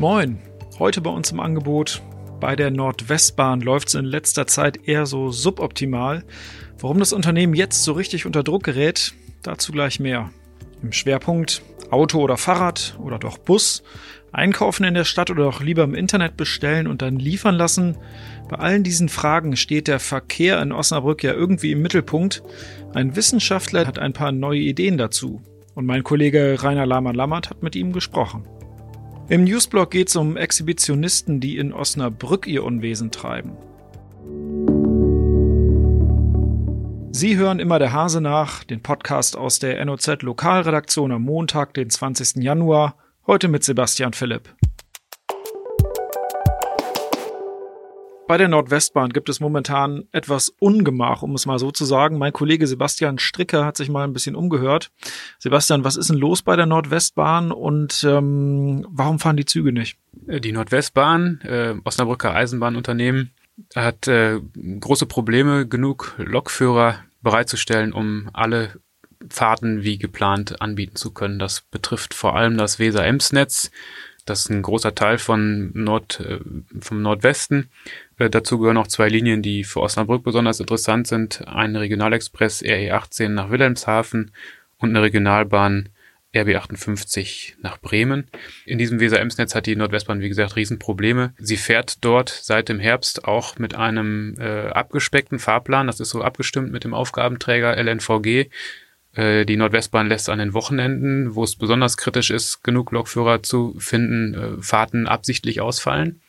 Moin, heute bei uns im Angebot. Bei der Nordwestbahn läuft es in letzter Zeit eher so suboptimal. Warum das Unternehmen jetzt so richtig unter Druck gerät, dazu gleich mehr. Im Schwerpunkt Auto oder Fahrrad oder doch Bus, einkaufen in der Stadt oder doch lieber im Internet bestellen und dann liefern lassen. Bei allen diesen Fragen steht der Verkehr in Osnabrück ja irgendwie im Mittelpunkt. Ein Wissenschaftler hat ein paar neue Ideen dazu. Und mein Kollege Rainer Lahmann-Lammert hat mit ihm gesprochen. Im Newsblog geht es um Exhibitionisten, die in Osnabrück ihr Unwesen treiben. Sie hören immer der Hase nach, den Podcast aus der NOZ Lokalredaktion am Montag, den 20. Januar, heute mit Sebastian Philipp. Bei der Nordwestbahn gibt es momentan etwas Ungemach, um es mal so zu sagen. Mein Kollege Sebastian Stricker hat sich mal ein bisschen umgehört. Sebastian, was ist denn los bei der Nordwestbahn und ähm, warum fahren die Züge nicht? Die Nordwestbahn, äh, Osnabrücker Eisenbahnunternehmen, hat äh, große Probleme, genug Lokführer bereitzustellen, um alle Fahrten wie geplant anbieten zu können. Das betrifft vor allem das Weser-Ems-Netz. Das ist ein großer Teil von Nord, äh, vom Nordwesten. Äh, dazu gehören noch zwei Linien, die für Osnabrück besonders interessant sind. Ein Regionalexpress RE18 nach Wilhelmshaven und eine Regionalbahn RB58 nach Bremen. In diesem Weser-Ems-Netz hat die Nordwestbahn, wie gesagt, Riesenprobleme. Sie fährt dort seit dem Herbst auch mit einem äh, abgespeckten Fahrplan. Das ist so abgestimmt mit dem Aufgabenträger LNVG. Äh, die Nordwestbahn lässt an den Wochenenden, wo es besonders kritisch ist, genug Lokführer zu finden, äh, Fahrten absichtlich ausfallen,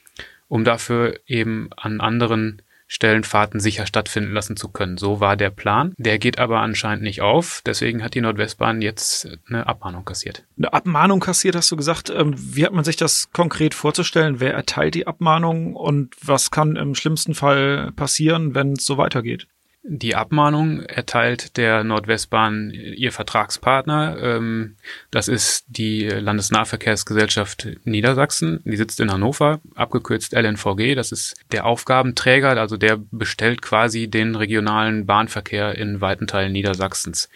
um dafür eben an anderen Stellen Fahrten sicher stattfinden lassen zu können. So war der Plan. Der geht aber anscheinend nicht auf. Deswegen hat die Nordwestbahn jetzt eine Abmahnung kassiert. Eine Abmahnung kassiert, hast du gesagt. Ähm, wie hat man sich das konkret vorzustellen? Wer erteilt die Abmahnung und was kann im schlimmsten Fall passieren, wenn es so weitergeht? Die Abmahnung erteilt der Nordwestbahn ihr Vertragspartner. Ähm, das ist die Landesnahverkehrsgesellschaft Niedersachsen. Die sitzt in Hannover, abgekürzt LNVG. Das ist der Aufgabenträger, also der bestellt quasi den regionalen Bahnverkehr in weiten Teilen Niedersachsens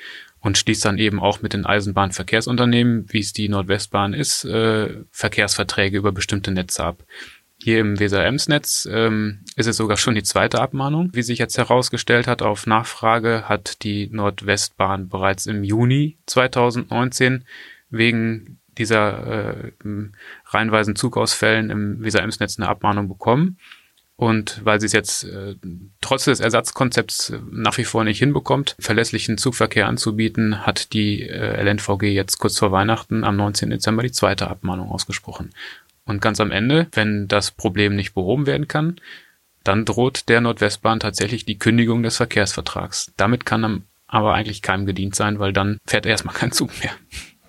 und schließt dann eben auch mit den Eisenbahnverkehrsunternehmen, wie es die Nordwestbahn ist, äh, Verkehrsverträge über bestimmte Netze ab. Hier im Weser-Ems-Netz ähm, ist es sogar schon die zweite Abmahnung. Wie sich jetzt herausgestellt hat, auf Nachfrage hat die Nordwestbahn bereits im Juni 2019 wegen dieser äh, reihenweisen Zugausfällen im Weser-Ems-Netz eine Abmahnung bekommen. Und weil sie es jetzt äh, trotz des Ersatzkonzepts nach wie vor nicht hinbekommt, verlässlichen Zugverkehr anzubieten, hat die äh, LNVG jetzt kurz vor Weihnachten am 19. Dezember die zweite Abmahnung ausgesprochen. Und ganz am Ende, wenn das Problem nicht behoben werden kann, dann droht der Nordwestbahn tatsächlich die Kündigung des Verkehrsvertrags. Damit kann aber eigentlich keinem gedient sein, weil dann fährt erstmal kein Zug mehr.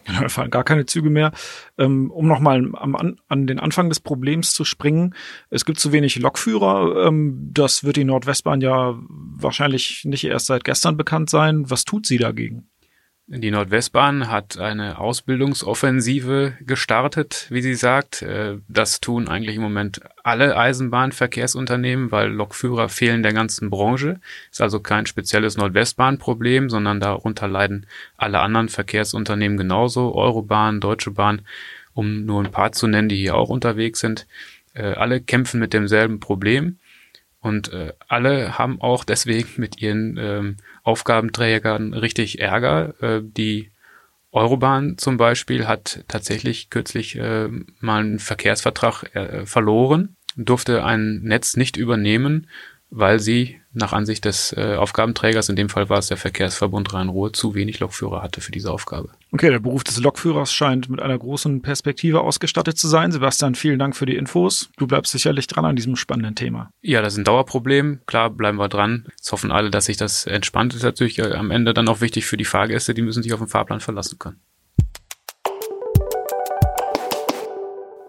Da fahren gar keine Züge mehr. Ähm, um nochmal an, an den Anfang des Problems zu springen. Es gibt zu wenig Lokführer. Ähm, das wird die Nordwestbahn ja wahrscheinlich nicht erst seit gestern bekannt sein. Was tut sie dagegen? Die Nordwestbahn hat eine Ausbildungsoffensive gestartet, wie sie sagt. Äh, das tun eigentlich im Moment alle Eisenbahnverkehrsunternehmen, weil Lokführer fehlen der ganzen Branche. Ist also kein spezielles Nordwestbahnproblem, sondern darunter leiden alle anderen Verkehrsunternehmen genauso. Eurobahn, Deutsche Bahn, um nur ein paar zu nennen, die hier auch unterwegs sind. Äh, alle kämpfen mit demselben Problem. Und äh, alle haben auch deswegen mit ihren ähm, Aufgabenträgern richtig Ärger. Äh, die Eurobahn zum Beispiel hat tatsächlich kürzlich äh, mal einen Verkehrsvertrag äh, verloren, durfte ein Netz nicht übernehmen, weil sie nach Ansicht des äh, Aufgabenträgers, in dem Fall war es der Verkehrsverbund Rhein-Ruhr, zu wenig Lokführer hatte für diese Aufgabe. Okay, der Beruf des Lokführers scheint mit einer großen Perspektive ausgestattet zu sein. Sebastian, vielen Dank für die Infos. Du bleibst sicherlich dran an diesem spannenden Thema. Ja, das ist ein Dauerproblem. Klar, bleiben wir dran. Jetzt hoffen alle, dass sich das entspannt. Das ist natürlich äh, am Ende dann auch wichtig für die Fahrgäste. Die müssen sich auf den Fahrplan verlassen können.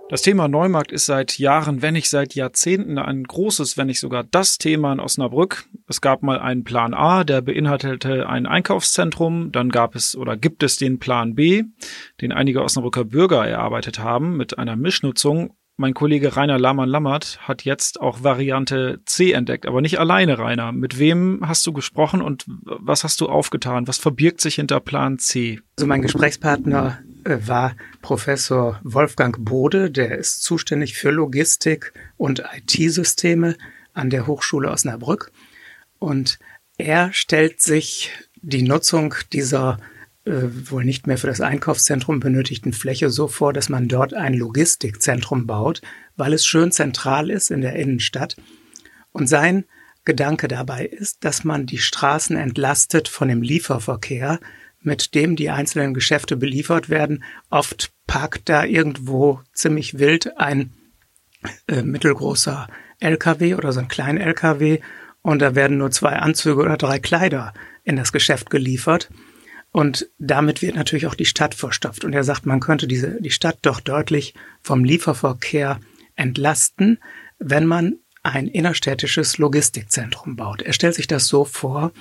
Das Thema Neumarkt ist seit Jahren, wenn nicht seit Jahrzehnten, ein großes, wenn nicht sogar das Thema in Osnabrück. Es gab mal einen Plan A, der beinhaltete ein Einkaufszentrum. Dann gab es oder gibt es den Plan B, den einige Osnabrücker Bürger erarbeitet haben mit einer Mischnutzung. Mein Kollege Rainer Lahmann-Lammert hat jetzt auch Variante C entdeckt, aber nicht alleine, Rainer. Mit wem hast du gesprochen und was hast du aufgetan? Was verbirgt sich hinter Plan C? Also mein Gesprächspartner war Professor Wolfgang Bode, der ist zuständig für Logistik und IT-Systeme an der Hochschule Osnabrück. Und er stellt sich die Nutzung dieser äh, wohl nicht mehr für das Einkaufszentrum benötigten Fläche so vor, dass man dort ein Logistikzentrum baut, weil es schön zentral ist in der Innenstadt. Und sein Gedanke dabei ist, dass man die Straßen entlastet von dem Lieferverkehr, mit dem die einzelnen Geschäfte beliefert werden. Oft parkt da irgendwo ziemlich wild ein äh, mittelgroßer LKW oder so ein kleiner LKW und da werden nur zwei Anzüge oder drei Kleider in das Geschäft geliefert. Und damit wird natürlich auch die Stadt verstopft. Und er sagt, man könnte diese, die Stadt doch deutlich vom Lieferverkehr entlasten, wenn man ein innerstädtisches Logistikzentrum baut. Er stellt sich das so vor,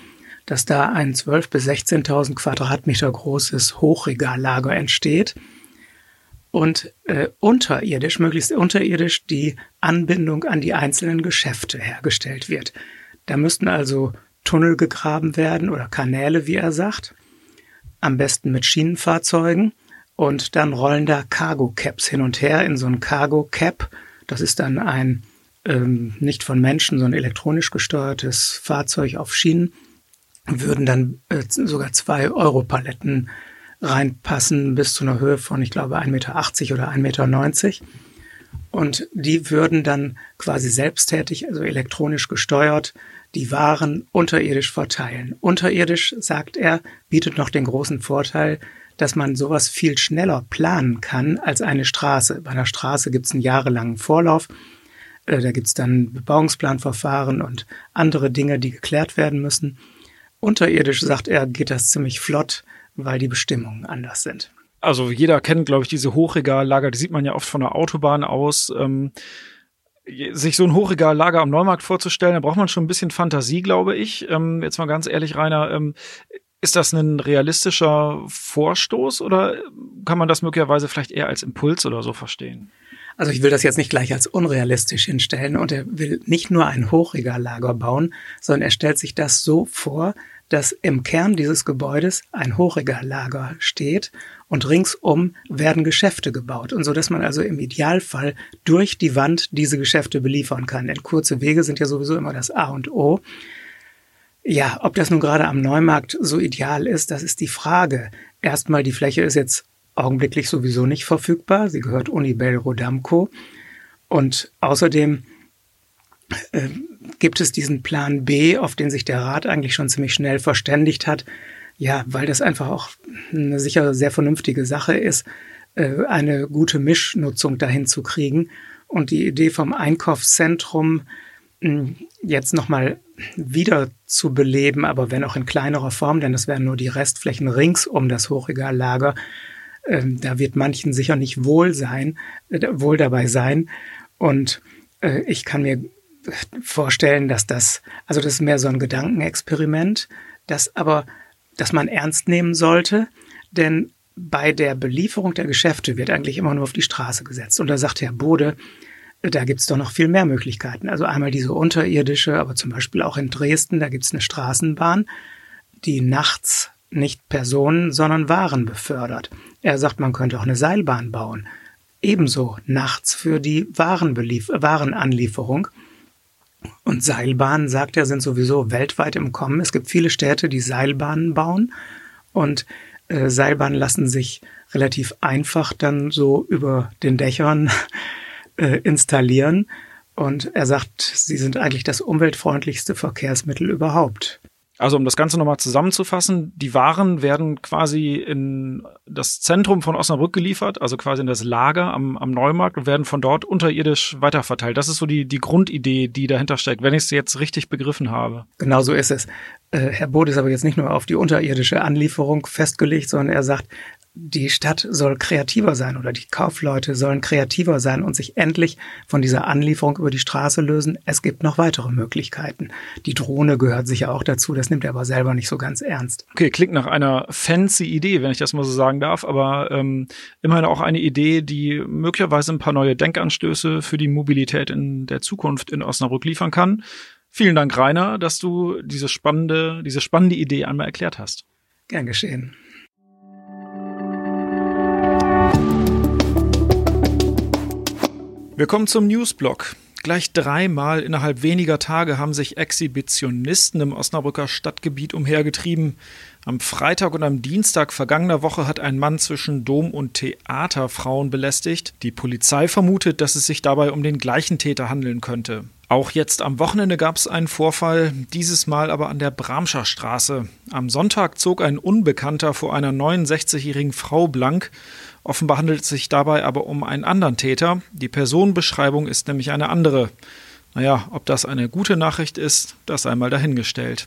dass da ein 12.000 bis 16.000 Quadratmeter großes Hochregallager entsteht und äh, unterirdisch, möglichst unterirdisch, die Anbindung an die einzelnen Geschäfte hergestellt wird. Da müssten also Tunnel gegraben werden oder Kanäle, wie er sagt, am besten mit Schienenfahrzeugen und dann rollen da Cargo Caps hin und her in so ein Cargo Cap. Das ist dann ein ähm, nicht von Menschen, sondern elektronisch gesteuertes Fahrzeug auf Schienen, würden dann äh, sogar zwei Europaletten reinpassen bis zu einer Höhe von, ich glaube, 1,80 Meter oder 1,90 Meter. Und die würden dann quasi selbsttätig, also elektronisch gesteuert, die Waren unterirdisch verteilen. Unterirdisch, sagt er, bietet noch den großen Vorteil, dass man sowas viel schneller planen kann als eine Straße. Bei einer Straße gibt es einen jahrelangen Vorlauf äh, da gibt's dann Bebauungsplanverfahren und andere Dinge, die geklärt werden müssen. Unterirdisch, sagt er, geht das ziemlich flott, weil die Bestimmungen anders sind. Also jeder kennt, glaube ich, diese Hochregallager, die sieht man ja oft von der Autobahn aus. Ähm, sich so ein Hochregallager am Neumarkt vorzustellen, da braucht man schon ein bisschen Fantasie, glaube ich. Ähm, jetzt mal ganz ehrlich, Rainer, ähm, ist das ein realistischer Vorstoß oder kann man das möglicherweise vielleicht eher als Impuls oder so verstehen? Also ich will das jetzt nicht gleich als unrealistisch hinstellen und er will nicht nur ein Hochregallager bauen, sondern er stellt sich das so vor, dass im Kern dieses Gebäudes ein Hochregallager steht und ringsum werden Geschäfte gebaut und so dass man also im Idealfall durch die Wand diese Geschäfte beliefern kann. Denn kurze Wege sind ja sowieso immer das A und O. Ja, ob das nun gerade am Neumarkt so ideal ist, das ist die Frage. Erstmal, die Fläche ist jetzt augenblicklich sowieso nicht verfügbar. Sie gehört Unibel Rodamco. Und außerdem äh, gibt es diesen Plan B, auf den sich der Rat eigentlich schon ziemlich schnell verständigt hat. Ja, weil das einfach auch eine sicher sehr vernünftige Sache ist, äh, eine gute Mischnutzung dahin zu kriegen. Und die Idee vom Einkaufszentrum hm, jetzt nochmal wieder zu beleben, aber wenn auch in kleinerer Form, denn das wären nur die Restflächen rings um das Hochregallager, ähm, da wird manchen sicher nicht wohl sein, äh, wohl dabei sein. Und äh, ich kann mir vorstellen, dass das, also das ist mehr so ein Gedankenexperiment, das aber, dass man ernst nehmen sollte, denn bei der Belieferung der Geschäfte wird eigentlich immer nur auf die Straße gesetzt. Und da sagt Herr Bode, da gibt's doch noch viel mehr Möglichkeiten. Also einmal diese unterirdische, aber zum Beispiel auch in Dresden, da gibt's eine Straßenbahn, die nachts nicht Personen, sondern Waren befördert. Er sagt, man könnte auch eine Seilbahn bauen. Ebenso nachts für die Warenanlieferung. Und Seilbahnen, sagt er, sind sowieso weltweit im Kommen. Es gibt viele Städte, die Seilbahnen bauen. Und äh, Seilbahnen lassen sich relativ einfach dann so über den Dächern äh, installieren. Und er sagt, sie sind eigentlich das umweltfreundlichste Verkehrsmittel überhaupt. Also um das Ganze nochmal zusammenzufassen, die Waren werden quasi in das Zentrum von Osnabrück geliefert, also quasi in das Lager am, am Neumarkt und werden von dort unterirdisch weiterverteilt. Das ist so die, die Grundidee, die dahinter steckt, wenn ich es jetzt richtig begriffen habe. Genau so ist es. Äh, Herr Bode ist aber jetzt nicht nur auf die unterirdische Anlieferung festgelegt, sondern er sagt, die Stadt soll kreativer sein oder die Kaufleute sollen kreativer sein und sich endlich von dieser Anlieferung über die Straße lösen. Es gibt noch weitere Möglichkeiten. Die Drohne gehört sicher auch dazu, das nimmt er aber selber nicht so ganz ernst. Okay, klingt nach einer fancy Idee, wenn ich das mal so sagen darf, aber ähm, immerhin auch eine Idee, die möglicherweise ein paar neue Denkanstöße für die Mobilität in der Zukunft in Osnabrück liefern kann. Vielen Dank, Rainer, dass du diese spannende, diese spannende Idee einmal erklärt hast. Gern geschehen. Wir kommen zum Newsblock. Gleich dreimal innerhalb weniger Tage haben sich Exhibitionisten im Osnabrücker Stadtgebiet umhergetrieben. Am Freitag und am Dienstag vergangener Woche hat ein Mann zwischen Dom und Theater Frauen belästigt. Die Polizei vermutet, dass es sich dabei um den gleichen Täter handeln könnte. Auch jetzt am Wochenende gab es einen Vorfall, dieses Mal aber an der Bramscher Straße. Am Sonntag zog ein Unbekannter vor einer 69-jährigen Frau blank. Offenbar handelt es sich dabei aber um einen anderen Täter. Die Personenbeschreibung ist nämlich eine andere. Naja, ob das eine gute Nachricht ist, das einmal dahingestellt.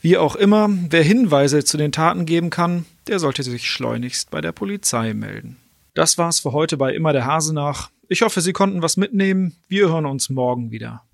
Wie auch immer, wer Hinweise zu den Taten geben kann, der sollte sich schleunigst bei der Polizei melden. Das war's für heute bei Immer der Hase nach. Ich hoffe, Sie konnten was mitnehmen. Wir hören uns morgen wieder.